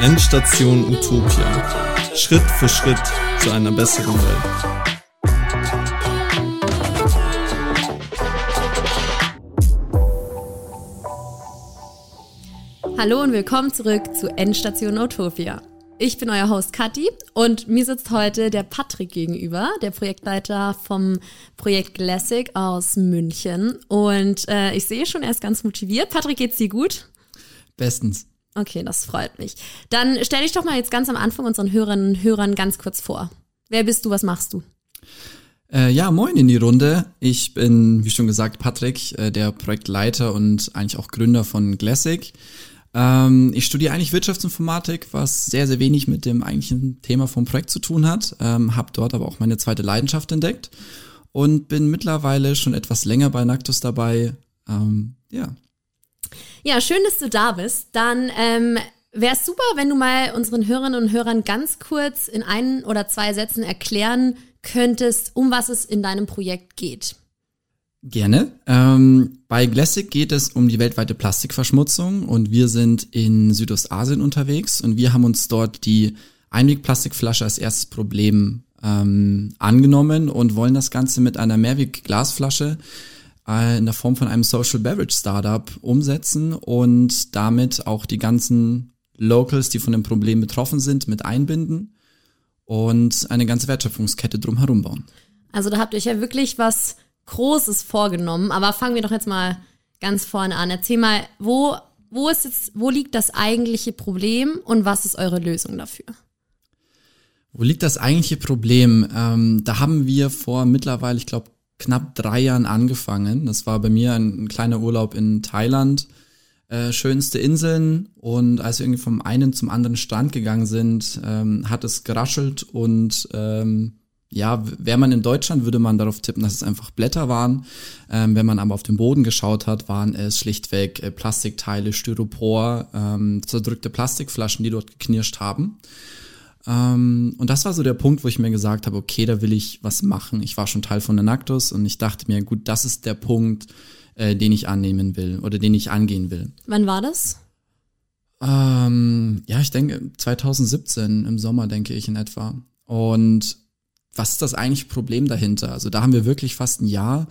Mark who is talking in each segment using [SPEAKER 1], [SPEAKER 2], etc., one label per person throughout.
[SPEAKER 1] Endstation Utopia. Schritt für Schritt zu einer besseren Welt.
[SPEAKER 2] Hallo und willkommen zurück zu Endstation Utopia. Ich bin euer Host Kathi und mir sitzt heute der Patrick gegenüber, der Projektleiter vom Projekt Classic aus München. Und äh, ich sehe schon, er ist ganz motiviert. Patrick, geht's dir gut?
[SPEAKER 3] Bestens.
[SPEAKER 2] Okay, das freut mich. Dann stell dich doch mal jetzt ganz am Anfang unseren Hörerinnen und Hörern ganz kurz vor. Wer bist du, was machst du?
[SPEAKER 3] Äh, ja, moin in die Runde. Ich bin, wie schon gesagt, Patrick, äh, der Projektleiter und eigentlich auch Gründer von Glassic. Ähm, ich studiere eigentlich Wirtschaftsinformatik, was sehr, sehr wenig mit dem eigentlichen Thema vom Projekt zu tun hat. Ähm, habe dort aber auch meine zweite Leidenschaft entdeckt und bin mittlerweile schon etwas länger bei Nactus dabei. Ähm, ja,
[SPEAKER 2] ja, schön, dass du da bist. Dann ähm, wäre es super, wenn du mal unseren Hörerinnen und Hörern ganz kurz in ein oder zwei Sätzen erklären könntest, um was es in deinem Projekt geht.
[SPEAKER 3] Gerne. Ähm, bei Glassic geht es um die weltweite Plastikverschmutzung und wir sind in Südostasien unterwegs und wir haben uns dort die Einwegplastikflasche als erstes Problem ähm, angenommen und wollen das Ganze mit einer Mehrwegglasflasche in der Form von einem Social Beverage Startup umsetzen und damit auch die ganzen Locals, die von dem Problem betroffen sind, mit einbinden und eine ganze Wertschöpfungskette drumherum bauen.
[SPEAKER 2] Also da habt ihr euch ja wirklich was Großes vorgenommen, aber fangen wir doch jetzt mal ganz vorne an. Erzähl mal, wo, wo ist jetzt, wo liegt das eigentliche Problem und was ist eure Lösung dafür?
[SPEAKER 3] Wo liegt das eigentliche Problem? Ähm, da haben wir vor mittlerweile, ich glaube, knapp drei Jahren angefangen. Das war bei mir ein, ein kleiner Urlaub in Thailand. Äh, schönste Inseln und als wir irgendwie vom einen zum anderen Strand gegangen sind, ähm, hat es geraschelt und ähm, ja, wäre man in Deutschland, würde man darauf tippen, dass es einfach Blätter waren. Ähm, wenn man aber auf den Boden geschaut hat, waren es schlichtweg äh, Plastikteile, Styropor, ähm, zerdrückte Plastikflaschen, die dort geknirscht haben. Ähm, und das war so der Punkt, wo ich mir gesagt habe, okay, da will ich was machen. Ich war schon Teil von der Nactus und ich dachte mir, gut, das ist der Punkt, äh, den ich annehmen will oder den ich angehen will.
[SPEAKER 2] Wann war das?
[SPEAKER 3] Ähm, ja, ich denke 2017 im Sommer, denke ich in etwa. Und was ist das eigentliche Problem dahinter? Also da haben wir wirklich fast ein Jahr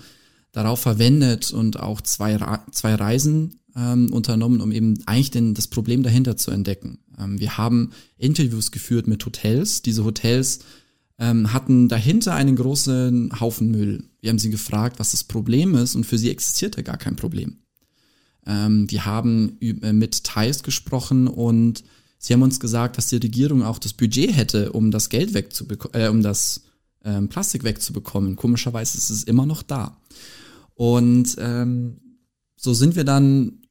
[SPEAKER 3] darauf verwendet und auch zwei, zwei Reisen ähm, unternommen, um eben eigentlich den, das Problem dahinter zu entdecken. Ähm, wir haben Interviews geführt mit Hotels. Diese Hotels ähm, hatten dahinter einen großen Haufen Müll. Wir haben sie gefragt, was das Problem ist und für sie existierte gar kein Problem. Ähm, wir haben äh, mit Thais gesprochen und sie haben uns gesagt, dass die Regierung auch das Budget hätte, um das Geld wegzubekommen, äh, um das ähm, Plastik wegzubekommen. Komischerweise ist es immer noch da. Und ähm, so sind wir dann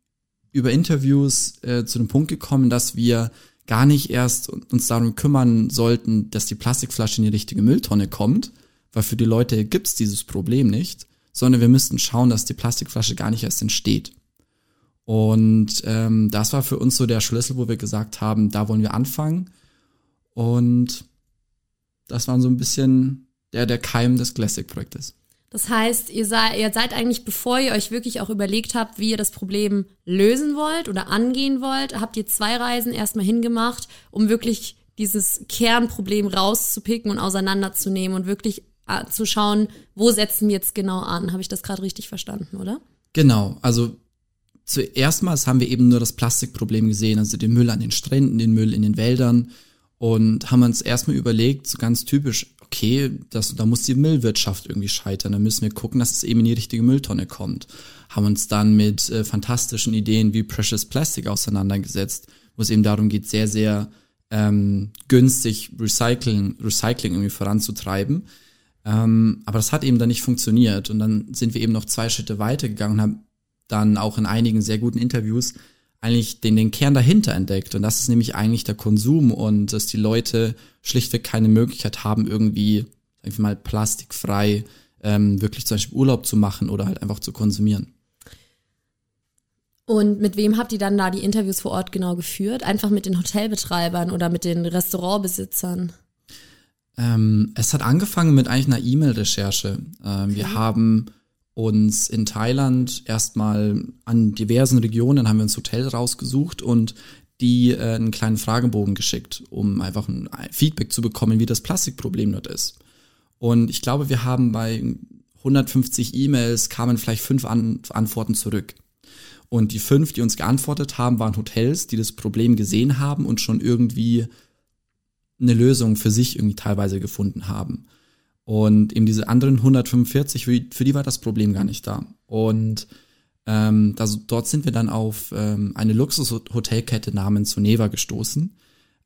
[SPEAKER 3] über Interviews äh, zu dem Punkt gekommen, dass wir gar nicht erst uns darum kümmern sollten, dass die Plastikflasche in die richtige Mülltonne kommt, weil für die Leute gibt's dieses Problem nicht, sondern wir müssten schauen, dass die Plastikflasche gar nicht erst entsteht. Und ähm, das war für uns so der Schlüssel, wo wir gesagt haben, da wollen wir anfangen. Und das war so ein bisschen der, der Keim des Classic-Projektes.
[SPEAKER 2] Das heißt, ihr, sei, ihr seid eigentlich, bevor ihr euch wirklich auch überlegt habt, wie ihr das Problem lösen wollt oder angehen wollt, habt ihr zwei Reisen erstmal hingemacht, um wirklich dieses Kernproblem rauszupicken und auseinanderzunehmen und wirklich äh, zu schauen, wo setzen wir jetzt genau an. Habe ich das gerade richtig verstanden, oder?
[SPEAKER 3] Genau, also zuerst mal haben wir eben nur das Plastikproblem gesehen, also den Müll an den Stränden, den Müll in den Wäldern und haben uns erstmal überlegt, so ganz typisch, okay, das, da muss die Müllwirtschaft irgendwie scheitern. Da müssen wir gucken, dass es eben in die richtige Mülltonne kommt. Haben uns dann mit äh, fantastischen Ideen wie Precious Plastic auseinandergesetzt, wo es eben darum geht, sehr, sehr ähm, günstig Recycling, Recycling irgendwie voranzutreiben. Ähm, aber das hat eben dann nicht funktioniert. Und dann sind wir eben noch zwei Schritte weitergegangen und haben dann auch in einigen sehr guten Interviews eigentlich den, den Kern dahinter entdeckt. Und das ist nämlich eigentlich der Konsum und dass die Leute schlichtweg keine Möglichkeit haben, irgendwie, ich mal, plastikfrei ähm, wirklich zum Beispiel Urlaub zu machen oder halt einfach zu konsumieren.
[SPEAKER 2] Und mit wem habt ihr dann da die Interviews vor Ort genau geführt? Einfach mit den Hotelbetreibern oder mit den Restaurantbesitzern?
[SPEAKER 3] Ähm, es hat angefangen mit eigentlich einer E-Mail-Recherche. Ähm, okay. Wir haben uns in Thailand erstmal an diversen Regionen haben wir uns Hotel rausgesucht und die äh, einen kleinen Fragebogen geschickt, um einfach ein Feedback zu bekommen, wie das Plastikproblem dort ist. Und ich glaube, wir haben bei 150 E-Mails kamen vielleicht fünf An Antworten zurück. Und die fünf, die uns geantwortet haben, waren Hotels, die das Problem gesehen haben und schon irgendwie eine Lösung für sich irgendwie teilweise gefunden haben. Und eben diese anderen 145, für die, für die war das Problem gar nicht da. Und ähm, das, dort sind wir dann auf ähm, eine Luxushotelkette namens Soneva gestoßen.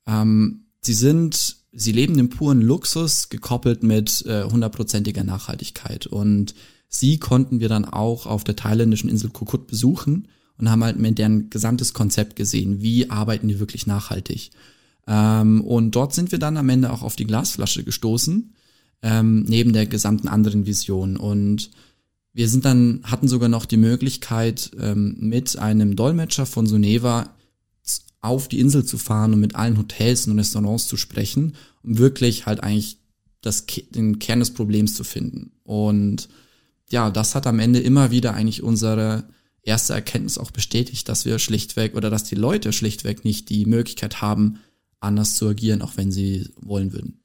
[SPEAKER 3] Ähm, sie sind, sie leben im puren Luxus, gekoppelt mit äh, hundertprozentiger äh, Nachhaltigkeit. Und sie konnten wir dann auch auf der thailändischen Insel Kokut besuchen und haben halt mit deren gesamtes Konzept gesehen. Wie arbeiten die wirklich nachhaltig? Ähm, und dort sind wir dann am Ende auch auf die Glasflasche gestoßen, ähm, neben der gesamten anderen Vision. Und wir sind dann, hatten sogar noch die Möglichkeit, ähm, mit einem Dolmetscher von Suneva auf die Insel zu fahren und mit allen Hotels und Restaurants zu sprechen, um wirklich halt eigentlich das, den Kern des Problems zu finden. Und ja, das hat am Ende immer wieder eigentlich unsere erste Erkenntnis auch bestätigt, dass wir schlichtweg oder dass die Leute schlichtweg nicht die Möglichkeit haben, anders zu agieren, auch wenn sie wollen würden.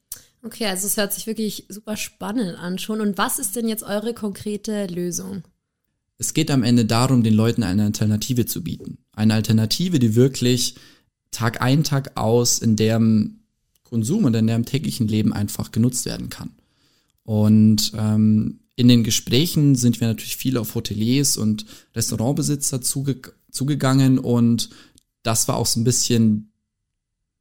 [SPEAKER 2] Okay, also es hört sich wirklich super spannend an schon. Und was ist denn jetzt eure konkrete Lösung?
[SPEAKER 3] Es geht am Ende darum, den Leuten eine Alternative zu bieten. Eine Alternative, die wirklich Tag ein, Tag aus in deren Konsum und in deren täglichen Leben einfach genutzt werden kann. Und ähm, in den Gesprächen sind wir natürlich viel auf Hoteliers und Restaurantbesitzer zuge zugegangen und das war auch so ein bisschen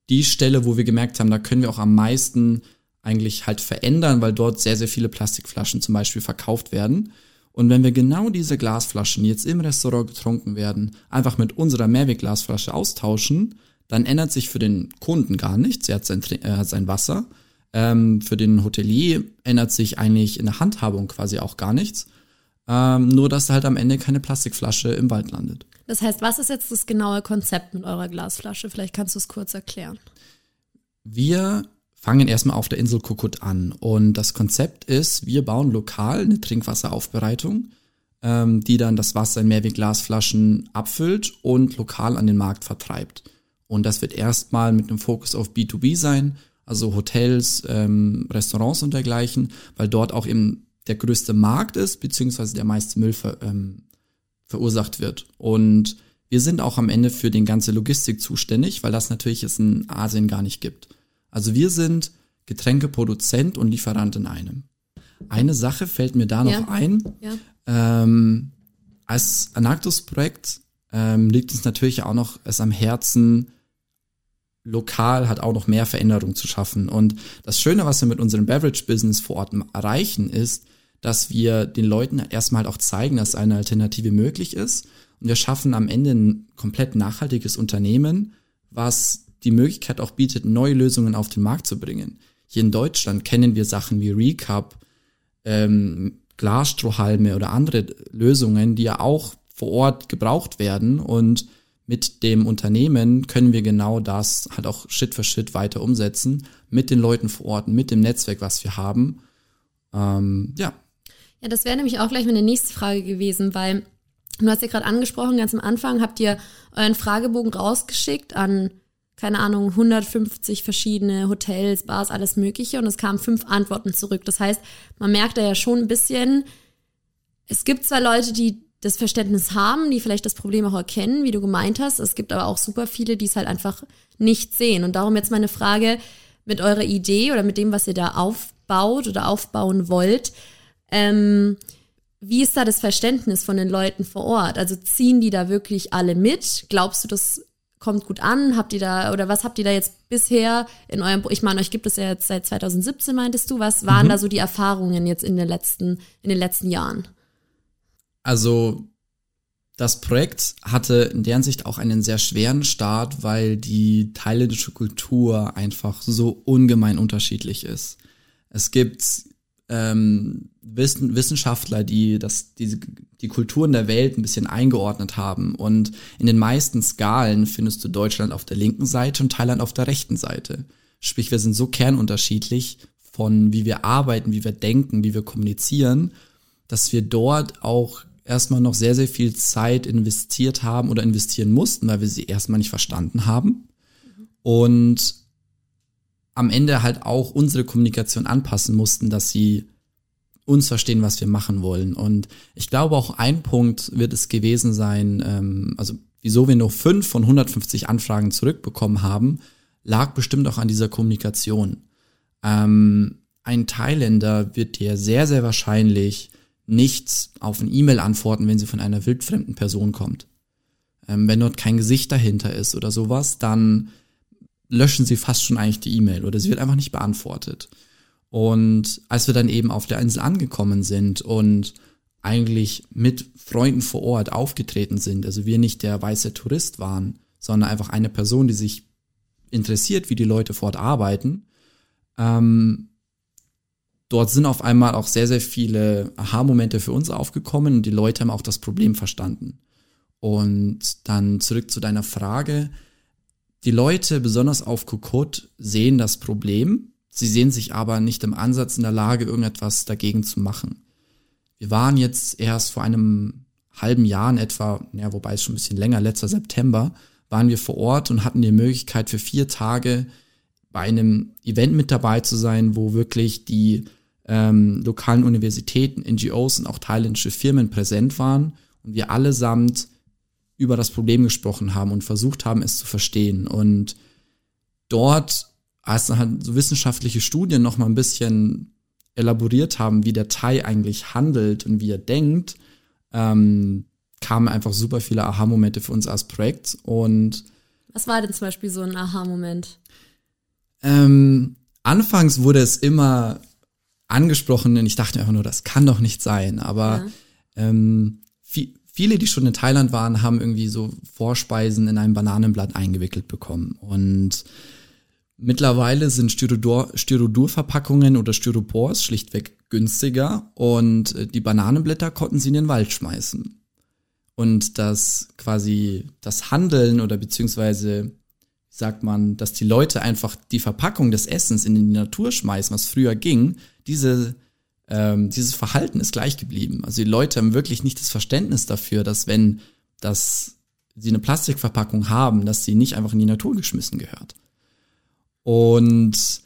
[SPEAKER 3] die Stelle, wo wir gemerkt haben, da können wir auch am meisten eigentlich halt verändern, weil dort sehr, sehr viele Plastikflaschen zum Beispiel verkauft werden. Und wenn wir genau diese Glasflaschen, die jetzt im Restaurant getrunken werden, einfach mit unserer Mehrwegglasflasche austauschen, dann ändert sich für den Kunden gar nichts. Er hat sein, er hat sein Wasser. Ähm, für den Hotelier ändert sich eigentlich in der Handhabung quasi auch gar nichts. Ähm, nur, dass halt am Ende keine Plastikflasche im Wald landet.
[SPEAKER 2] Das heißt, was ist jetzt das genaue Konzept mit eurer Glasflasche? Vielleicht kannst du es kurz erklären.
[SPEAKER 3] Wir fangen erstmal auf der Insel Kukut an. Und das Konzept ist, wir bauen lokal eine Trinkwasseraufbereitung, ähm, die dann das Wasser in Mehrwegglasflaschen abfüllt und lokal an den Markt vertreibt. Und das wird erstmal mit einem Fokus auf B2B sein, also Hotels, ähm, Restaurants und dergleichen, weil dort auch eben der größte Markt ist, beziehungsweise der meiste Müll ver, ähm, verursacht wird. Und wir sind auch am Ende für den ganze Logistik zuständig, weil das natürlich es in Asien gar nicht gibt. Also wir sind Getränkeproduzent und Lieferant in einem. Eine Sache fällt mir da noch ja. ein. Ja. Ähm, als Anactus-Projekt ähm, liegt uns natürlich auch noch es am Herzen, lokal hat auch noch mehr Veränderung zu schaffen. Und das Schöne, was wir mit unserem Beverage-Business vor Ort erreichen, ist, dass wir den Leuten erstmal halt auch zeigen, dass eine Alternative möglich ist. Und wir schaffen am Ende ein komplett nachhaltiges Unternehmen, was die Möglichkeit auch bietet, neue Lösungen auf den Markt zu bringen. Hier in Deutschland kennen wir Sachen wie Recap, ähm, Glasstrohhalme oder andere Lösungen, die ja auch vor Ort gebraucht werden und mit dem Unternehmen können wir genau das halt auch Schritt für Schritt weiter umsetzen, mit den Leuten vor Ort, mit dem Netzwerk, was wir haben. Ähm, ja.
[SPEAKER 2] Ja, das wäre nämlich auch gleich meine nächste Frage gewesen, weil du hast ja gerade angesprochen, ganz am Anfang habt ihr euren Fragebogen rausgeschickt an keine Ahnung, 150 verschiedene Hotels, Bars, alles Mögliche und es kamen fünf Antworten zurück. Das heißt, man merkt da ja schon ein bisschen, es gibt zwar Leute, die das Verständnis haben, die vielleicht das Problem auch erkennen, wie du gemeint hast. Es gibt aber auch super viele, die es halt einfach nicht sehen. Und darum jetzt meine Frage mit eurer Idee oder mit dem, was ihr da aufbaut oder aufbauen wollt. Ähm, wie ist da das Verständnis von den Leuten vor Ort? Also ziehen die da wirklich alle mit? Glaubst du, das kommt gut an? Habt ihr da, oder was habt ihr da jetzt bisher in eurem, ich meine, euch gibt es ja jetzt seit 2017, meintest du, was waren mhm. da so die Erfahrungen jetzt in den letzten, in den letzten Jahren?
[SPEAKER 3] Also, das Projekt hatte in der Hinsicht auch einen sehr schweren Start, weil die thailändische Kultur einfach so ungemein unterschiedlich ist. Es gibt ähm, Wissen, Wissenschaftler, die das, die, die Kulturen der Welt ein bisschen eingeordnet haben. Und in den meisten Skalen findest du Deutschland auf der linken Seite und Thailand auf der rechten Seite. Sprich, wir sind so kernunterschiedlich von wie wir arbeiten, wie wir denken, wie wir kommunizieren, dass wir dort auch erstmal noch sehr, sehr viel Zeit investiert haben oder investieren mussten, weil wir sie erstmal nicht verstanden haben. Und am Ende halt auch unsere Kommunikation anpassen mussten, dass sie uns verstehen, was wir machen wollen. Und ich glaube auch ein Punkt wird es gewesen sein, ähm, also wieso wir nur fünf von 150 Anfragen zurückbekommen haben, lag bestimmt auch an dieser Kommunikation. Ähm, ein Thailänder wird dir sehr, sehr wahrscheinlich nicht auf ein E-Mail antworten, wenn sie von einer wildfremden Person kommt. Ähm, wenn dort kein Gesicht dahinter ist oder sowas, dann löschen sie fast schon eigentlich die E-Mail oder sie wird einfach nicht beantwortet. Und als wir dann eben auf der Insel angekommen sind und eigentlich mit Freunden vor Ort aufgetreten sind, also wir nicht der weiße Tourist waren, sondern einfach eine Person, die sich interessiert, wie die Leute vor Ort arbeiten, ähm, dort sind auf einmal auch sehr, sehr viele Aha-Momente für uns aufgekommen und die Leute haben auch das Problem verstanden. Und dann zurück zu deiner Frage. Die Leute, besonders auf Kokot, sehen das Problem, Sie sehen sich aber nicht im Ansatz in der Lage, irgendetwas dagegen zu machen. Wir waren jetzt erst vor einem halben Jahr in etwa, ja, wobei es schon ein bisschen länger, letzter September, waren wir vor Ort und hatten die Möglichkeit für vier Tage bei einem Event mit dabei zu sein, wo wirklich die ähm, lokalen Universitäten, NGOs und auch thailändische Firmen präsent waren und wir allesamt über das Problem gesprochen haben und versucht haben, es zu verstehen. Und dort als dann halt so wissenschaftliche Studien noch mal ein bisschen elaboriert haben, wie der Thai eigentlich handelt und wie er denkt, ähm, kamen einfach super viele Aha-Momente für uns als Projekt. Und
[SPEAKER 2] was war denn zum Beispiel so ein Aha-Moment?
[SPEAKER 3] Ähm, anfangs wurde es immer angesprochen und ich dachte einfach nur, das kann doch nicht sein. Aber ja. ähm, viele, die schon in Thailand waren, haben irgendwie so Vorspeisen in einem Bananenblatt eingewickelt bekommen. Und Mittlerweile sind Styrodor, Styrodurverpackungen oder Styropors schlichtweg günstiger und äh, die Bananenblätter konnten sie in den Wald schmeißen. Und das quasi das Handeln oder beziehungsweise sagt man, dass die Leute einfach die Verpackung des Essens in die Natur schmeißen, was früher ging, diese, ähm, dieses Verhalten ist gleich geblieben. Also die Leute haben wirklich nicht das Verständnis dafür, dass wenn das, sie eine Plastikverpackung haben, dass sie nicht einfach in die Natur geschmissen gehört. Und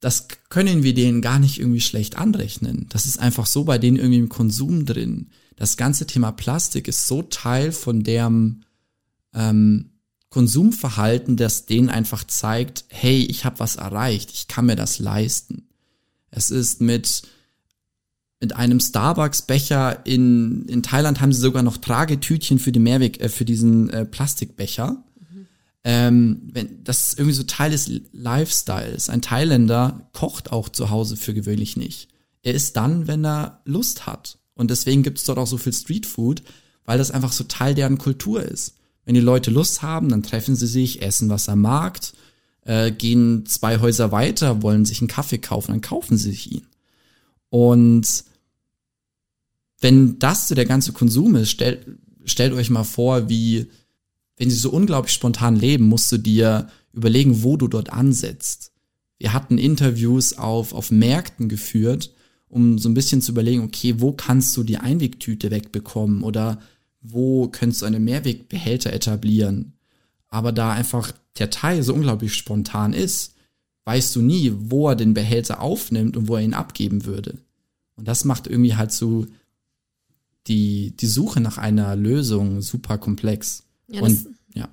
[SPEAKER 3] das können wir denen gar nicht irgendwie schlecht anrechnen. Das ist einfach so bei denen irgendwie im Konsum drin. Das ganze Thema Plastik ist so Teil von deren ähm, Konsumverhalten, das denen einfach zeigt, hey, ich habe was erreicht, ich kann mir das leisten. Es ist mit mit einem Starbucks-Becher in, in Thailand haben sie sogar noch Tragetütchen für, die Mehrweg, äh, für diesen äh, Plastikbecher ähm, wenn das ist irgendwie so Teil des Lifestyles. Ein Thailänder kocht auch zu Hause für gewöhnlich nicht. Er isst dann, wenn er Lust hat. Und deswegen gibt es dort auch so viel Streetfood, weil das einfach so Teil deren Kultur ist. Wenn die Leute Lust haben, dann treffen sie sich, essen was am Markt, äh, gehen zwei Häuser weiter, wollen sich einen Kaffee kaufen, dann kaufen sie sich ihn. Und wenn das so der ganze Konsum ist, stellt, stellt euch mal vor, wie wenn sie so unglaublich spontan leben, musst du dir überlegen, wo du dort ansetzt. Wir hatten Interviews auf, auf Märkten geführt, um so ein bisschen zu überlegen, okay, wo kannst du die Einwegtüte wegbekommen oder wo könntest du einen Mehrwegbehälter etablieren? Aber da einfach der Teil so unglaublich spontan ist, weißt du nie, wo er den Behälter aufnimmt und wo er ihn abgeben würde. Und das macht irgendwie halt so die, die Suche nach einer Lösung super komplex.
[SPEAKER 2] Ja, und ja.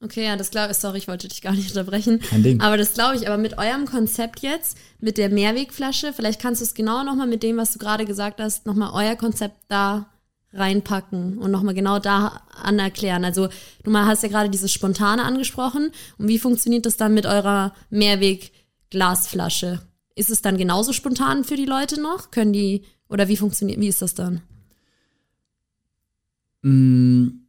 [SPEAKER 2] Okay, ja, das glaube ich, sorry, ich wollte dich gar nicht unterbrechen.
[SPEAKER 3] Kein Ding.
[SPEAKER 2] Aber das glaube ich, aber mit eurem Konzept jetzt, mit der Mehrwegflasche, vielleicht kannst du es genau nochmal mit dem, was du gerade gesagt hast, nochmal euer Konzept da reinpacken und nochmal genau da anerklären. Also du mal hast ja gerade dieses Spontane angesprochen. Und wie funktioniert das dann mit eurer Mehrweg-Glasflasche? Ist es dann genauso spontan für die Leute noch? Können die, oder wie funktioniert, wie ist das dann?
[SPEAKER 3] Mm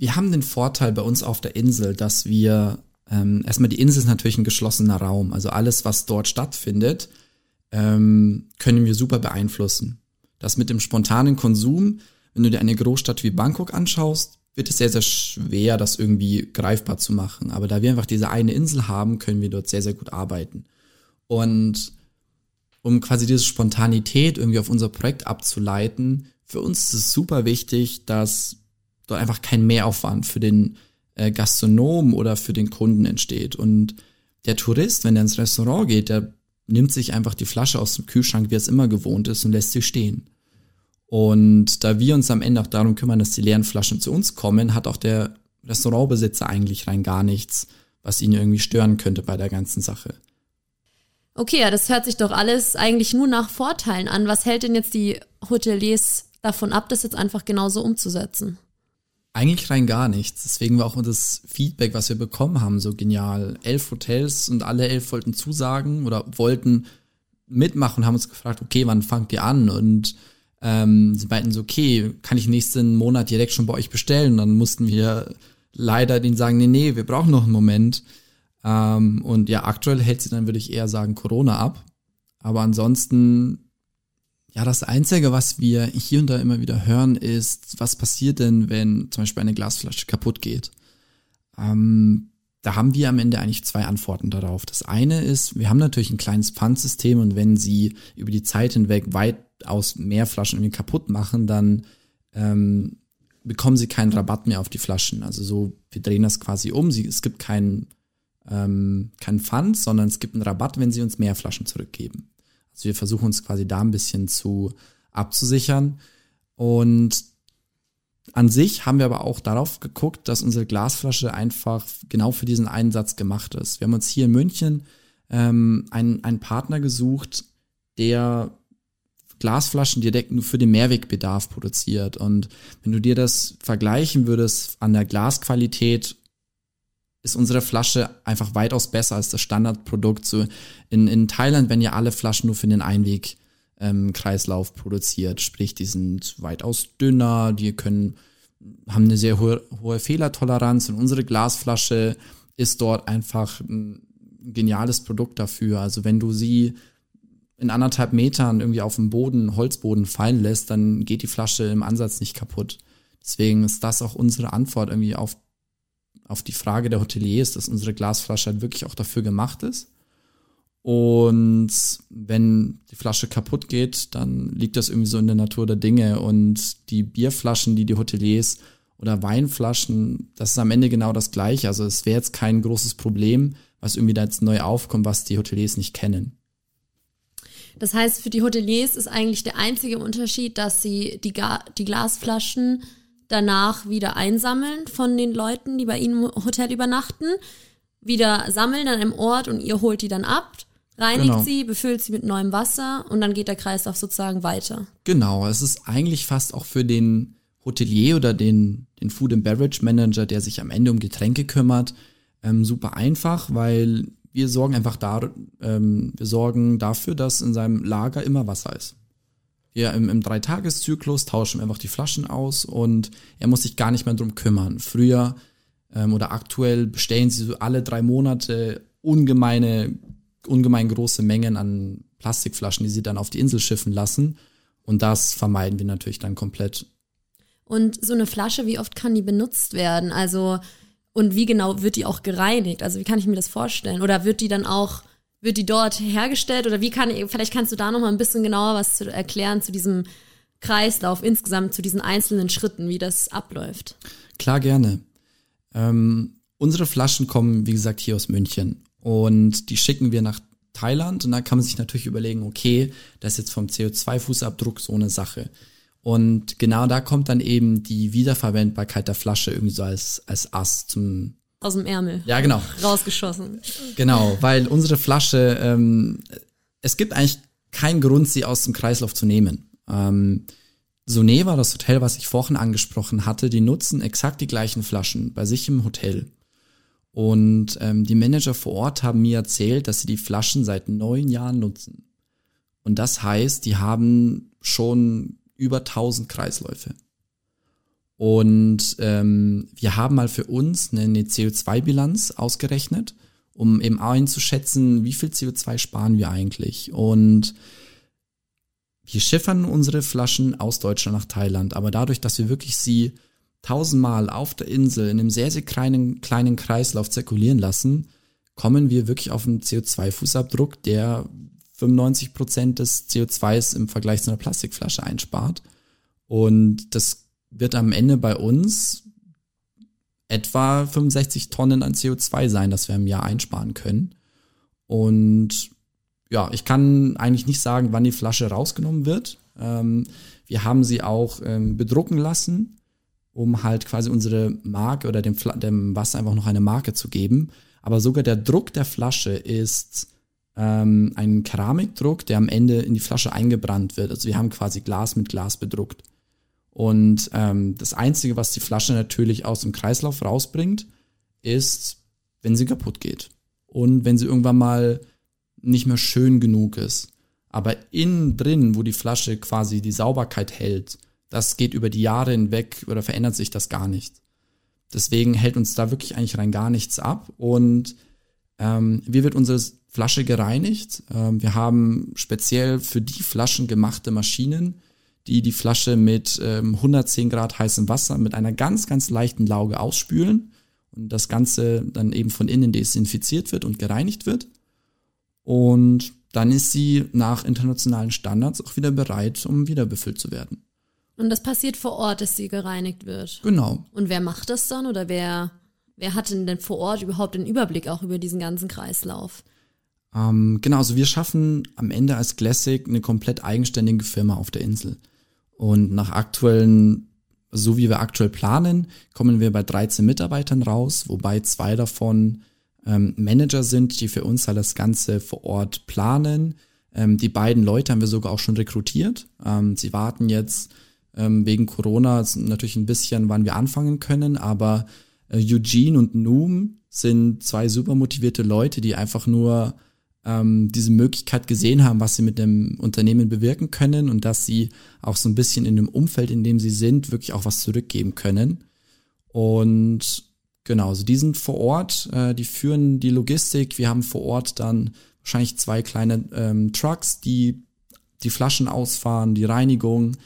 [SPEAKER 3] wir haben den Vorteil bei uns auf der Insel, dass wir ähm, erstmal die Insel ist natürlich ein geschlossener Raum. Also alles, was dort stattfindet, ähm, können wir super beeinflussen. Das mit dem spontanen Konsum, wenn du dir eine Großstadt wie Bangkok anschaust, wird es sehr, sehr schwer, das irgendwie greifbar zu machen. Aber da wir einfach diese eine Insel haben, können wir dort sehr, sehr gut arbeiten. Und um quasi diese Spontanität irgendwie auf unser Projekt abzuleiten, für uns ist es super wichtig, dass dort einfach kein Mehraufwand für den äh, Gastronom oder für den Kunden entsteht. Und der Tourist, wenn er ins Restaurant geht, der nimmt sich einfach die Flasche aus dem Kühlschrank, wie er es immer gewohnt ist, und lässt sie stehen. Und da wir uns am Ende auch darum kümmern, dass die leeren Flaschen zu uns kommen, hat auch der Restaurantbesitzer eigentlich rein gar nichts, was ihn irgendwie stören könnte bei der ganzen Sache.
[SPEAKER 2] Okay, ja, das hört sich doch alles eigentlich nur nach Vorteilen an. Was hält denn jetzt die Hoteliers davon ab, das jetzt einfach genauso umzusetzen?
[SPEAKER 3] Eigentlich rein gar nichts. Deswegen war auch das Feedback, was wir bekommen haben, so genial. Elf Hotels und alle elf wollten zusagen oder wollten mitmachen, haben uns gefragt, okay, wann fangt ihr an? Und ähm, sie meinten so, okay, kann ich nächsten Monat direkt schon bei euch bestellen? Und dann mussten wir leider denen sagen, nee, nee, wir brauchen noch einen Moment. Ähm, und ja, aktuell hält sie dann, würde ich eher sagen, Corona ab. Aber ansonsten ja, das Einzige, was wir hier und da immer wieder hören, ist, was passiert denn, wenn zum Beispiel eine Glasflasche kaputt geht? Ähm, da haben wir am Ende eigentlich zwei Antworten darauf. Das eine ist, wir haben natürlich ein kleines Pfandsystem und wenn sie über die Zeit hinweg weitaus mehr Flaschen irgendwie kaputt machen, dann ähm, bekommen sie keinen Rabatt mehr auf die Flaschen. Also so, wir drehen das quasi um. Sie, es gibt keinen ähm, kein Pfand, sondern es gibt einen Rabatt, wenn sie uns mehr Flaschen zurückgeben. Also wir versuchen uns quasi da ein bisschen zu abzusichern. Und an sich haben wir aber auch darauf geguckt, dass unsere Glasflasche einfach genau für diesen Einsatz gemacht ist. Wir haben uns hier in München ähm, einen, einen Partner gesucht, der Glasflaschen direkt nur für den Mehrwegbedarf produziert. Und wenn du dir das vergleichen würdest an der Glasqualität ist unsere Flasche einfach weitaus besser als das Standardprodukt. So in, in Thailand werden ja alle Flaschen nur für den Einweg ähm, Kreislauf produziert, sprich, die sind weitaus dünner, die können, haben eine sehr hohe, hohe Fehlertoleranz und unsere Glasflasche ist dort einfach ein geniales Produkt dafür. Also wenn du sie in anderthalb Metern irgendwie auf dem Boden, Holzboden fallen lässt, dann geht die Flasche im Ansatz nicht kaputt. Deswegen ist das auch unsere Antwort irgendwie auf auf die Frage der Hoteliers, dass unsere Glasflasche halt wirklich auch dafür gemacht ist. Und wenn die Flasche kaputt geht, dann liegt das irgendwie so in der Natur der Dinge. Und die Bierflaschen, die die Hoteliers oder Weinflaschen, das ist am Ende genau das Gleiche. Also es wäre jetzt kein großes Problem, was irgendwie da jetzt neu aufkommt, was die Hoteliers nicht kennen.
[SPEAKER 2] Das heißt, für die Hoteliers ist eigentlich der einzige Unterschied, dass sie die, Ga die Glasflaschen danach wieder einsammeln von den Leuten, die bei ihnen im Hotel übernachten, wieder sammeln an einem Ort und ihr holt die dann ab, reinigt genau. sie, befüllt sie mit neuem Wasser und dann geht der Kreislauf sozusagen weiter.
[SPEAKER 3] Genau, es ist eigentlich fast auch für den Hotelier oder den, den Food and Beverage Manager, der sich am Ende um Getränke kümmert, ähm, super einfach, weil wir sorgen einfach da, ähm, wir sorgen dafür, dass in seinem Lager immer Wasser ist. Wir im, im Dreitageszyklus tauschen einfach die Flaschen aus und er muss sich gar nicht mehr drum kümmern. Früher ähm, oder aktuell bestellen sie so alle drei Monate ungemeine, ungemein große Mengen an Plastikflaschen, die sie dann auf die Insel schiffen lassen. Und das vermeiden wir natürlich dann komplett.
[SPEAKER 2] Und so eine Flasche, wie oft kann die benutzt werden? Also, und wie genau wird die auch gereinigt? Also, wie kann ich mir das vorstellen? Oder wird die dann auch wird die dort hergestellt oder wie kann, vielleicht kannst du da noch mal ein bisschen genauer was zu erklären zu diesem Kreislauf insgesamt, zu diesen einzelnen Schritten, wie das abläuft?
[SPEAKER 3] Klar, gerne. Ähm, unsere Flaschen kommen, wie gesagt, hier aus München und die schicken wir nach Thailand und da kann man sich natürlich überlegen, okay, das ist jetzt vom CO2-Fußabdruck so eine Sache. Und genau da kommt dann eben die Wiederverwendbarkeit der Flasche irgendwie so als, als Ass zum,
[SPEAKER 2] aus dem Ärmel.
[SPEAKER 3] Ja, genau.
[SPEAKER 2] Rausgeschossen.
[SPEAKER 3] Genau, weil unsere Flasche, ähm, es gibt eigentlich keinen Grund, sie aus dem Kreislauf zu nehmen. Ähm, Soneva, das Hotel, was ich vorhin angesprochen hatte, die nutzen exakt die gleichen Flaschen bei sich im Hotel. Und ähm, die Manager vor Ort haben mir erzählt, dass sie die Flaschen seit neun Jahren nutzen. Und das heißt, die haben schon über 1000 Kreisläufe. Und ähm, wir haben mal für uns eine, eine CO2-Bilanz ausgerechnet, um eben einzuschätzen, wie viel CO2 sparen wir eigentlich. Und wir schiffern unsere Flaschen aus Deutschland nach Thailand, aber dadurch, dass wir wirklich sie tausendmal auf der Insel in einem sehr, sehr kleinen, kleinen Kreislauf zirkulieren lassen, kommen wir wirklich auf einen CO2-Fußabdruck, der 95 Prozent des CO2s im Vergleich zu einer Plastikflasche einspart. Und das wird am Ende bei uns etwa 65 Tonnen an CO2 sein, das wir im Jahr einsparen können. Und ja, ich kann eigentlich nicht sagen, wann die Flasche rausgenommen wird. Ähm, wir haben sie auch ähm, bedrucken lassen, um halt quasi unsere Marke oder dem, dem Wasser einfach noch eine Marke zu geben. Aber sogar der Druck der Flasche ist ähm, ein Keramikdruck, der am Ende in die Flasche eingebrannt wird. Also wir haben quasi Glas mit Glas bedruckt. Und ähm, das Einzige, was die Flasche natürlich aus dem Kreislauf rausbringt, ist, wenn sie kaputt geht. Und wenn sie irgendwann mal nicht mehr schön genug ist. Aber innen drin, wo die Flasche quasi die Sauberkeit hält, das geht über die Jahre hinweg oder verändert sich das gar nicht. Deswegen hält uns da wirklich eigentlich rein gar nichts ab. Und ähm, wie wird unsere Flasche gereinigt? Ähm, wir haben speziell für die Flaschen gemachte Maschinen, die die Flasche mit ähm, 110 Grad heißem Wasser mit einer ganz, ganz leichten Lauge ausspülen und das Ganze dann eben von innen desinfiziert wird und gereinigt wird. Und dann ist sie nach internationalen Standards auch wieder bereit, um wieder befüllt zu werden.
[SPEAKER 2] Und das passiert vor Ort, dass sie gereinigt wird.
[SPEAKER 3] Genau.
[SPEAKER 2] Und wer macht das dann oder wer, wer hat denn denn vor Ort überhaupt den Überblick auch über diesen ganzen Kreislauf?
[SPEAKER 3] Ähm, genau, also wir schaffen am Ende als Classic eine komplett eigenständige Firma auf der Insel. Und nach aktuellen, so wie wir aktuell planen, kommen wir bei 13 Mitarbeitern raus, wobei zwei davon ähm, Manager sind, die für uns halt das Ganze vor Ort planen. Ähm, die beiden Leute haben wir sogar auch schon rekrutiert. Ähm, sie warten jetzt ähm, wegen Corona natürlich ein bisschen, wann wir anfangen können, aber äh, Eugene und Noom sind zwei super motivierte Leute, die einfach nur ähm, diese Möglichkeit gesehen haben, was sie mit dem Unternehmen bewirken können und dass sie auch so ein bisschen in dem Umfeld, in dem sie sind, wirklich auch was zurückgeben können. Und genau, also die sind vor Ort, äh, die führen die Logistik. Wir haben vor Ort dann wahrscheinlich zwei kleine ähm, Trucks, die die Flaschen ausfahren, die Reinigung.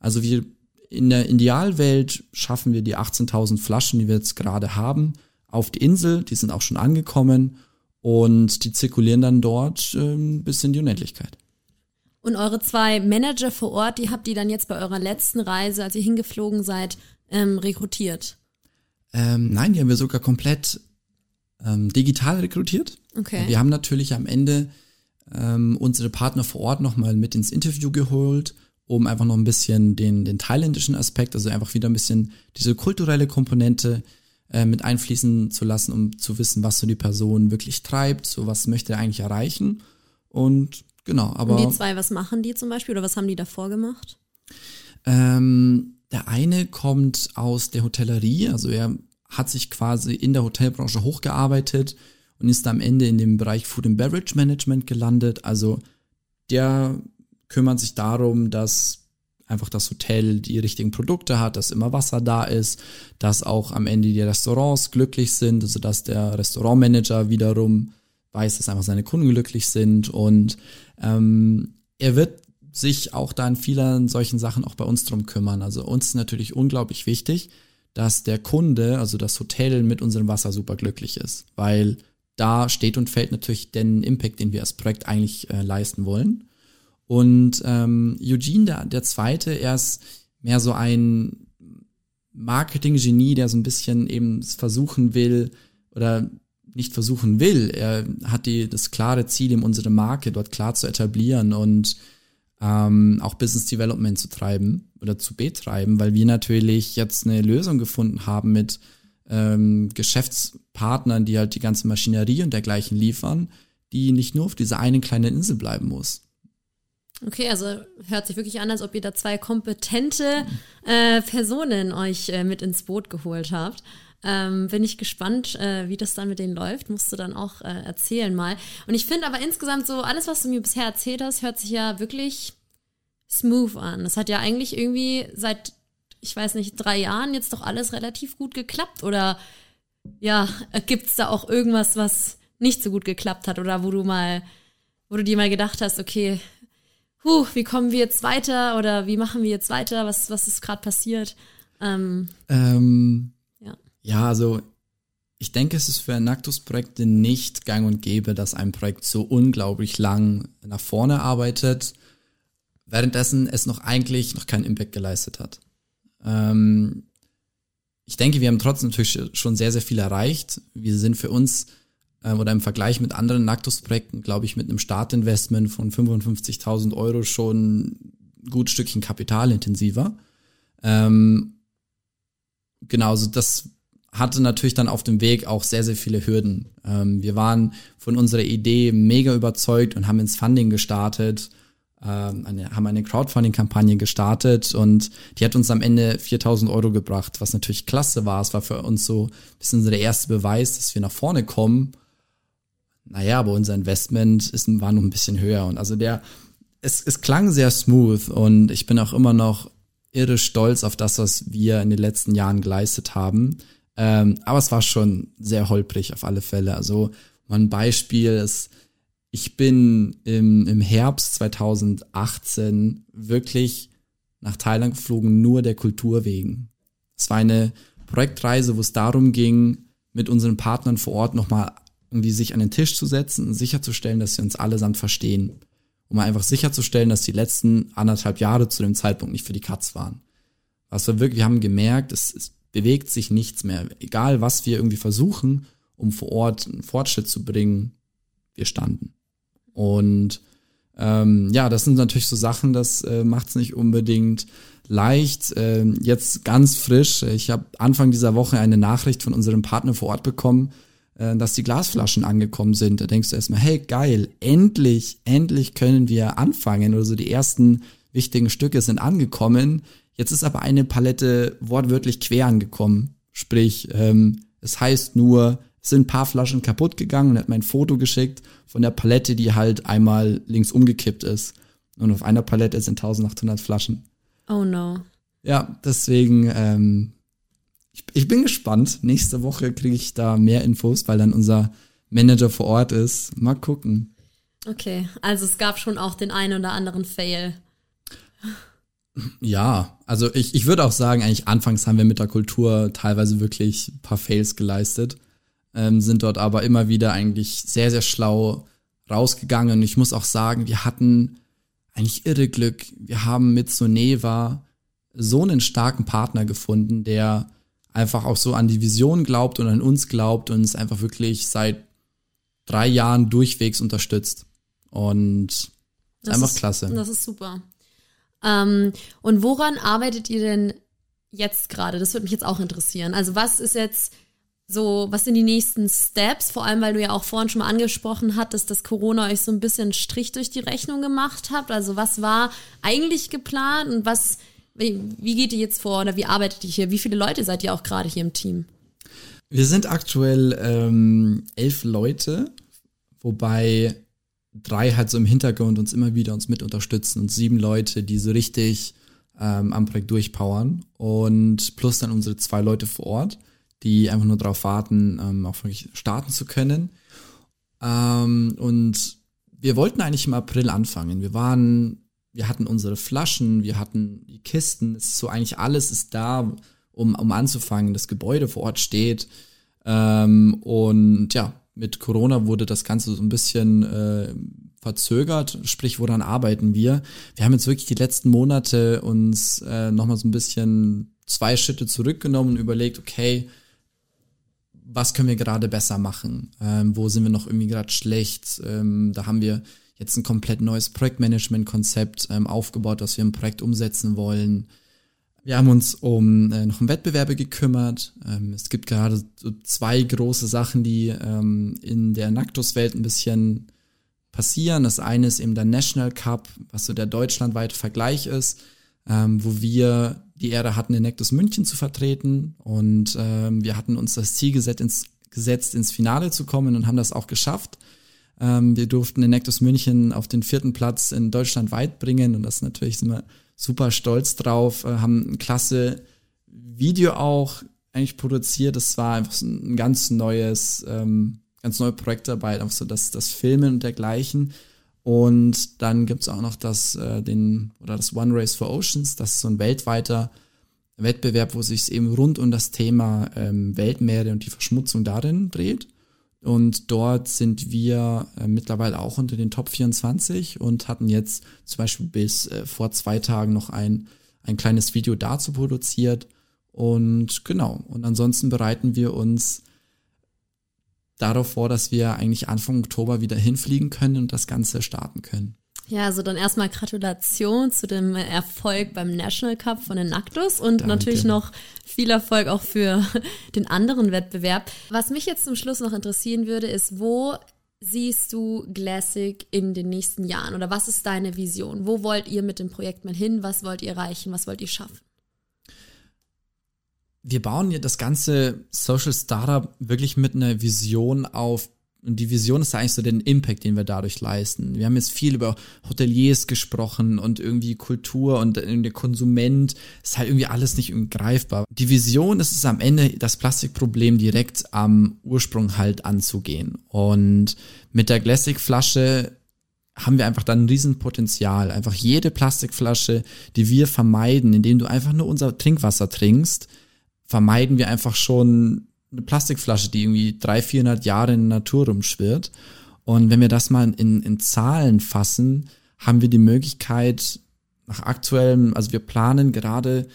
[SPEAKER 3] Also wir in der Idealwelt schaffen wir die 18.000 Flaschen, die wir jetzt gerade haben, auf die Insel. Die sind auch schon angekommen und die zirkulieren dann dort ähm, bis in die Unendlichkeit.
[SPEAKER 2] Und eure zwei Manager vor Ort, die habt ihr dann jetzt bei eurer letzten Reise, als ihr hingeflogen seid, ähm, rekrutiert?
[SPEAKER 3] Ähm, nein, die haben wir sogar komplett ähm, digital rekrutiert.
[SPEAKER 2] Okay.
[SPEAKER 3] Wir haben natürlich am Ende ähm, unsere Partner vor Ort nochmal mit ins Interview geholt, um einfach noch ein bisschen den, den thailändischen Aspekt, also einfach wieder ein bisschen diese kulturelle Komponente äh, mit einfließen zu lassen, um zu wissen, was so die Person wirklich treibt, so was möchte er eigentlich erreichen. Und genau, aber.
[SPEAKER 2] Und die zwei, was machen die zum Beispiel oder was haben die davor gemacht?
[SPEAKER 3] Ähm, der eine kommt aus der Hotellerie, also er hat sich quasi in der Hotelbranche hochgearbeitet und ist am Ende in dem Bereich Food and Beverage Management gelandet. Also der kümmert sich darum, dass einfach das Hotel die richtigen Produkte hat, dass immer Wasser da ist, dass auch am Ende die Restaurants glücklich sind, also dass der Restaurantmanager wiederum weiß, dass einfach seine Kunden glücklich sind und ähm, er wird sich auch da in vielen solchen Sachen auch bei uns drum kümmern. Also uns ist natürlich unglaublich wichtig, dass der Kunde, also das Hotel mit unserem Wasser super glücklich ist, weil da steht und fällt natürlich den Impact, den wir als Projekt eigentlich äh, leisten wollen. Und ähm, Eugene, der, der zweite, er ist mehr so ein Marketing-Genie, der so ein bisschen eben versuchen will oder nicht versuchen will. Er hat die, das klare Ziel, eben unsere Marke dort klar zu etablieren und ähm, auch Business Development zu treiben oder zu betreiben, weil wir natürlich jetzt eine Lösung gefunden haben mit ähm, Geschäftspartnern, die halt die ganze Maschinerie und dergleichen liefern, die nicht nur auf dieser einen kleinen Insel bleiben muss.
[SPEAKER 2] Okay, also hört sich wirklich an, als ob ihr da zwei kompetente äh, Personen euch äh, mit ins Boot geholt habt. Ähm, bin ich gespannt, äh, wie das dann mit denen läuft. Musst du dann auch äh, erzählen mal. Und ich finde aber insgesamt so, alles, was du mir bisher erzählt hast, hört sich ja wirklich smooth an. Das hat ja eigentlich irgendwie seit, ich weiß nicht, drei Jahren jetzt doch alles relativ gut geklappt. Oder ja, gibt's da auch irgendwas, was nicht so gut geklappt hat? Oder wo du mal, wo du dir mal gedacht hast, okay, huh, wie kommen wir jetzt weiter oder wie machen wir jetzt weiter? Was, was ist gerade passiert? Ähm,
[SPEAKER 3] Ähm,
[SPEAKER 2] ja.
[SPEAKER 3] ja, also ich denke, es ist für Nactus-Projekte nicht gang und gäbe, dass ein Projekt so unglaublich lang nach vorne arbeitet. währenddessen es noch eigentlich noch keinen Impact geleistet hat. Ähm, ich denke, wir haben trotzdem natürlich schon sehr, sehr viel erreicht. Wir sind für uns oder im Vergleich mit anderen Nactus-Projekten, glaube ich, mit einem Startinvestment von 55.000 Euro schon ein gut Stückchen kapitalintensiver. Ähm, genau, also das hatte natürlich dann auf dem Weg auch sehr, sehr viele Hürden. Ähm, wir waren von unserer Idee mega überzeugt und haben ins Funding gestartet, ähm, eine, haben eine Crowdfunding-Kampagne gestartet und die hat uns am Ende 4000 Euro gebracht, was natürlich klasse war. Es war für uns so ein bisschen der erste Beweis, dass wir nach vorne kommen. Naja, aber unser Investment ist, war noch ein bisschen höher und also der, es, es klang sehr smooth und ich bin auch immer noch irre stolz auf das, was wir in den letzten Jahren geleistet haben. Ähm, aber es war schon sehr holprig auf alle Fälle. Also ein Beispiel ist, ich bin im, im Herbst 2018 wirklich nach Thailand geflogen, nur der Kultur wegen. Es war eine Projektreise, wo es darum ging, mit unseren Partnern vor Ort nochmal irgendwie sich an den Tisch zu setzen und sicherzustellen, dass sie uns allesamt verstehen um einfach sicherzustellen, dass die letzten anderthalb Jahre zu dem Zeitpunkt nicht für die Katz waren. Was wir wirklich, wir haben gemerkt, es, es bewegt sich nichts mehr. Egal, was wir irgendwie versuchen, um vor Ort einen Fortschritt zu bringen, wir standen. Und ähm, ja, das sind natürlich so Sachen, das äh, macht es nicht unbedingt leicht. Äh, jetzt ganz frisch, ich habe Anfang dieser Woche eine Nachricht von unserem Partner vor Ort bekommen, dass die Glasflaschen angekommen sind. Da denkst du erstmal, hey, geil, endlich, endlich können wir anfangen. Oder so die ersten wichtigen Stücke sind angekommen. Jetzt ist aber eine Palette wortwörtlich quer angekommen. Sprich, ähm, es heißt nur, es sind ein paar Flaschen kaputt gegangen und hat mir ein Foto geschickt von der Palette, die halt einmal links umgekippt ist. Und auf einer Palette sind 1800 Flaschen.
[SPEAKER 2] Oh no.
[SPEAKER 3] Ja, deswegen ähm, ich, ich bin gespannt. Nächste Woche kriege ich da mehr Infos, weil dann unser Manager vor Ort ist. Mal gucken.
[SPEAKER 2] Okay, also es gab schon auch den einen oder anderen Fail.
[SPEAKER 3] Ja, also ich, ich würde auch sagen, eigentlich anfangs haben wir mit der Kultur teilweise wirklich ein paar Fails geleistet, ähm, sind dort aber immer wieder eigentlich sehr, sehr schlau rausgegangen. Und ich muss auch sagen, wir hatten eigentlich irre Glück. Wir haben mit Soneva so einen starken Partner gefunden, der einfach auch so an die Vision glaubt und an uns glaubt und uns einfach wirklich seit drei Jahren durchwegs unterstützt. Und das ist einfach
[SPEAKER 2] ist,
[SPEAKER 3] klasse.
[SPEAKER 2] Das ist super. Ähm, und woran arbeitet ihr denn jetzt gerade? Das würde mich jetzt auch interessieren. Also was ist jetzt so, was sind die nächsten Steps? Vor allem, weil du ja auch vorhin schon mal angesprochen hattest, dass Corona euch so ein bisschen Strich durch die Rechnung gemacht habt. Also was war eigentlich geplant und was wie, wie geht ihr jetzt vor oder wie arbeitet ihr hier? Wie viele Leute seid ihr auch gerade hier im Team?
[SPEAKER 3] Wir sind aktuell ähm, elf Leute, wobei drei halt so im Hintergrund uns immer wieder uns mit unterstützen und sieben Leute, die so richtig ähm, am Projekt durchpowern und plus dann unsere zwei Leute vor Ort, die einfach nur darauf warten, ähm, auch wirklich starten zu können. Ähm, und wir wollten eigentlich im April anfangen. Wir waren wir hatten unsere Flaschen, wir hatten die Kisten, es ist so eigentlich alles ist da, um, um anzufangen. Das Gebäude vor Ort steht. Ähm, und ja, mit Corona wurde das Ganze so ein bisschen äh, verzögert, sprich, woran arbeiten wir? Wir haben jetzt wirklich die letzten Monate uns äh, nochmal so ein bisschen zwei Schritte zurückgenommen und überlegt, okay, was können wir gerade besser machen? Ähm, wo sind wir noch irgendwie gerade schlecht? Ähm, da haben wir jetzt ein komplett neues Projektmanagement-Konzept ähm, aufgebaut, das wir im Projekt umsetzen wollen. Wir haben uns um äh, noch um Wettbewerbe gekümmert. Ähm, es gibt gerade so zwei große Sachen, die ähm, in der Nactus-Welt ein bisschen passieren. Das eine ist eben der National Cup, was so der deutschlandweite Vergleich ist, ähm, wo wir die Ehre hatten, den Nectus München zu vertreten. Und ähm, wir hatten uns das Ziel gesetzt ins, gesetzt, ins Finale zu kommen und haben das auch geschafft. Ähm, wir durften den Nectus München auf den vierten Platz in Deutschland weit bringen und das natürlich sind wir super stolz drauf, äh, haben ein klasse Video auch eigentlich produziert. Das war einfach so ein ganz neues, ähm, ganz neue Projektarbeit, einfach so das, das Filmen und dergleichen. Und dann gibt's auch noch das, äh, den, oder das One Race for Oceans, das ist so ein weltweiter Wettbewerb, wo sich eben rund um das Thema ähm, Weltmeere und die Verschmutzung darin dreht. Und dort sind wir äh, mittlerweile auch unter den Top 24 und hatten jetzt zum Beispiel bis äh, vor zwei Tagen noch ein, ein kleines Video dazu produziert. Und genau, und ansonsten bereiten wir uns darauf vor, dass wir eigentlich Anfang Oktober wieder hinfliegen können und das Ganze starten können.
[SPEAKER 2] Ja, also dann erstmal Gratulation zu dem Erfolg beim National Cup von den Naktus und Danke. natürlich noch viel Erfolg auch für den anderen Wettbewerb. Was mich jetzt zum Schluss noch interessieren würde, ist, wo siehst du Classic in den nächsten Jahren oder was ist deine Vision? Wo wollt ihr mit dem Projekt mal hin? Was wollt ihr erreichen? Was wollt ihr schaffen?
[SPEAKER 3] Wir bauen ja das ganze Social Startup wirklich mit einer Vision auf, und die Vision ist eigentlich so den Impact, den wir dadurch leisten. Wir haben jetzt viel über Hoteliers gesprochen und irgendwie Kultur und der Konsument ist halt irgendwie alles nicht greifbar. Die Vision ist es am Ende, das Plastikproblem direkt am Ursprung halt anzugehen. Und mit der Classic-Flasche haben wir einfach dann ein Riesenpotenzial. Einfach jede Plastikflasche, die wir vermeiden, indem du einfach nur unser Trinkwasser trinkst, vermeiden wir einfach schon eine Plastikflasche, die irgendwie 300, 400 Jahre in der Natur rumschwirrt. Und wenn wir das mal in, in Zahlen fassen, haben wir die Möglichkeit, nach aktuellem, also wir planen gerade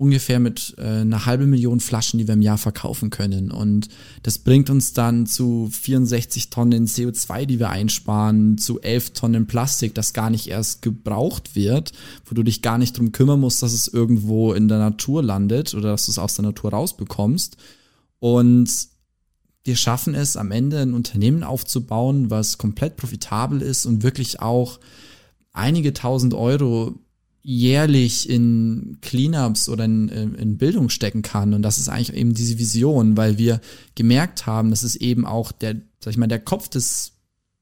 [SPEAKER 3] ungefähr mit äh, einer halben Million Flaschen, die wir im Jahr verkaufen können. Und das bringt uns dann zu 64 Tonnen CO2, die wir einsparen, zu 11 Tonnen Plastik, das gar nicht erst gebraucht wird, wo du dich gar nicht drum kümmern musst, dass es irgendwo in der Natur landet oder dass du es aus der Natur rausbekommst. Und wir schaffen es am Ende ein Unternehmen aufzubauen, was komplett profitabel ist und wirklich auch einige tausend Euro jährlich in Cleanups oder in, in Bildung stecken kann. Und das ist eigentlich eben diese Vision, weil wir gemerkt haben, dass es eben auch der, sag ich mal, der Kopf des,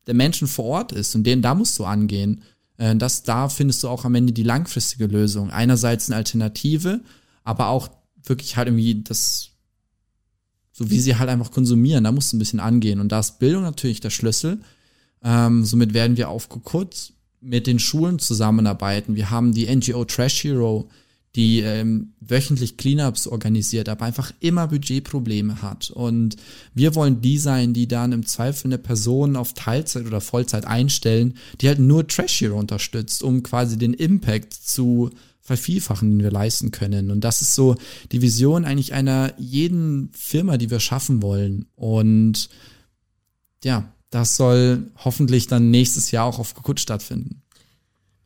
[SPEAKER 3] der Menschen vor Ort ist und den da musst du angehen. Äh, das, da findest du auch am Ende die langfristige Lösung. Einerseits eine Alternative, aber auch wirklich halt irgendwie das, so wie sie halt einfach konsumieren. Da musst du ein bisschen angehen. Und da ist Bildung natürlich der Schlüssel. Ähm, somit werden wir auf Kukut mit den Schulen zusammenarbeiten. Wir haben die NGO Trash Hero, die ähm, wöchentlich Cleanups organisiert, aber einfach immer Budgetprobleme hat. Und wir wollen die sein, die dann im Zweifel eine Person auf Teilzeit oder Vollzeit einstellen, die halt nur Trash Hero unterstützt, um quasi den Impact zu vervielfachen, den wir leisten können. Und das ist so die Vision eigentlich einer jeden Firma, die wir schaffen wollen. Und ja, das soll hoffentlich dann nächstes Jahr auch auf Kukut stattfinden.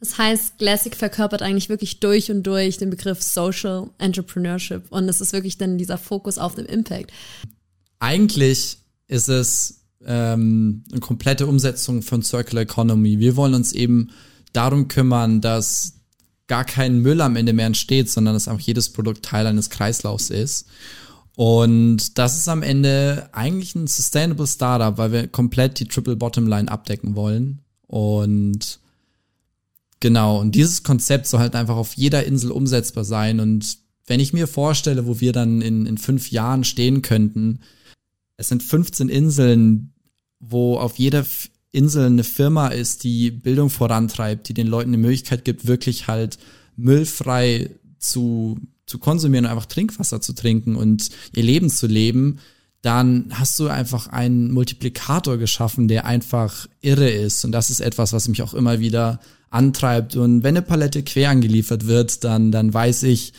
[SPEAKER 2] Das heißt, Classic verkörpert eigentlich wirklich durch und durch den Begriff Social Entrepreneurship. Und es ist wirklich dann dieser Fokus auf den Impact.
[SPEAKER 3] Eigentlich ist es ähm, eine komplette Umsetzung von Circular Economy. Wir wollen uns eben darum kümmern, dass gar kein Müll am Ende mehr entsteht, sondern dass auch jedes Produkt Teil eines Kreislaufs ist. Und das ist am Ende eigentlich ein Sustainable Startup, weil wir komplett die Triple Bottom Line abdecken wollen. Und genau, und dieses Konzept soll halt einfach auf jeder Insel umsetzbar sein. Und wenn ich mir vorstelle, wo wir dann in, in fünf Jahren stehen könnten, es sind 15 Inseln, wo auf jeder Insel eine Firma ist, die Bildung vorantreibt, die den Leuten eine Möglichkeit gibt, wirklich halt müllfrei zu, zu konsumieren und einfach Trinkwasser zu trinken und ihr Leben zu leben, dann hast du einfach einen Multiplikator geschaffen, der einfach irre ist. Und das ist etwas, was mich auch immer wieder antreibt. Und wenn eine Palette quer angeliefert wird, dann, dann weiß ich,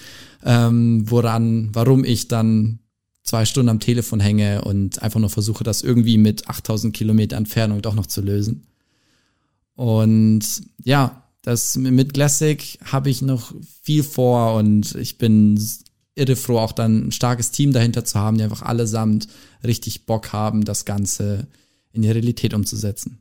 [SPEAKER 3] ähm, woran, warum ich dann zwei Stunden am Telefon hänge und einfach nur versuche, das irgendwie mit 8000 Kilometer Entfernung doch noch zu lösen. Und ja, das mit Classic habe ich noch viel vor und ich bin irre froh, auch dann ein starkes Team dahinter zu haben, die einfach allesamt richtig Bock haben, das Ganze in die Realität umzusetzen.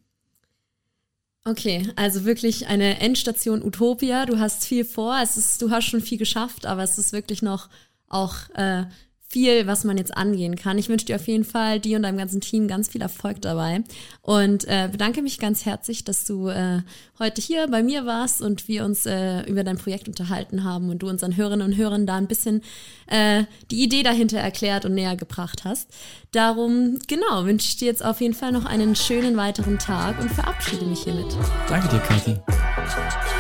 [SPEAKER 2] Okay, also wirklich eine Endstation Utopia. Du hast viel vor, es ist, du hast schon viel geschafft, aber es ist wirklich noch auch äh, viel, was man jetzt angehen kann. Ich wünsche dir auf jeden Fall, dir und deinem ganzen Team ganz viel Erfolg dabei und äh, bedanke mich ganz herzlich, dass du äh, heute hier bei mir warst und wir uns äh, über dein Projekt unterhalten haben und du unseren Hörerinnen und Hörern da ein bisschen äh, die Idee dahinter erklärt und näher gebracht hast. Darum, genau, wünsche ich dir jetzt auf jeden Fall noch einen schönen weiteren Tag und verabschiede mich hiermit.
[SPEAKER 3] Danke dir, Kathi.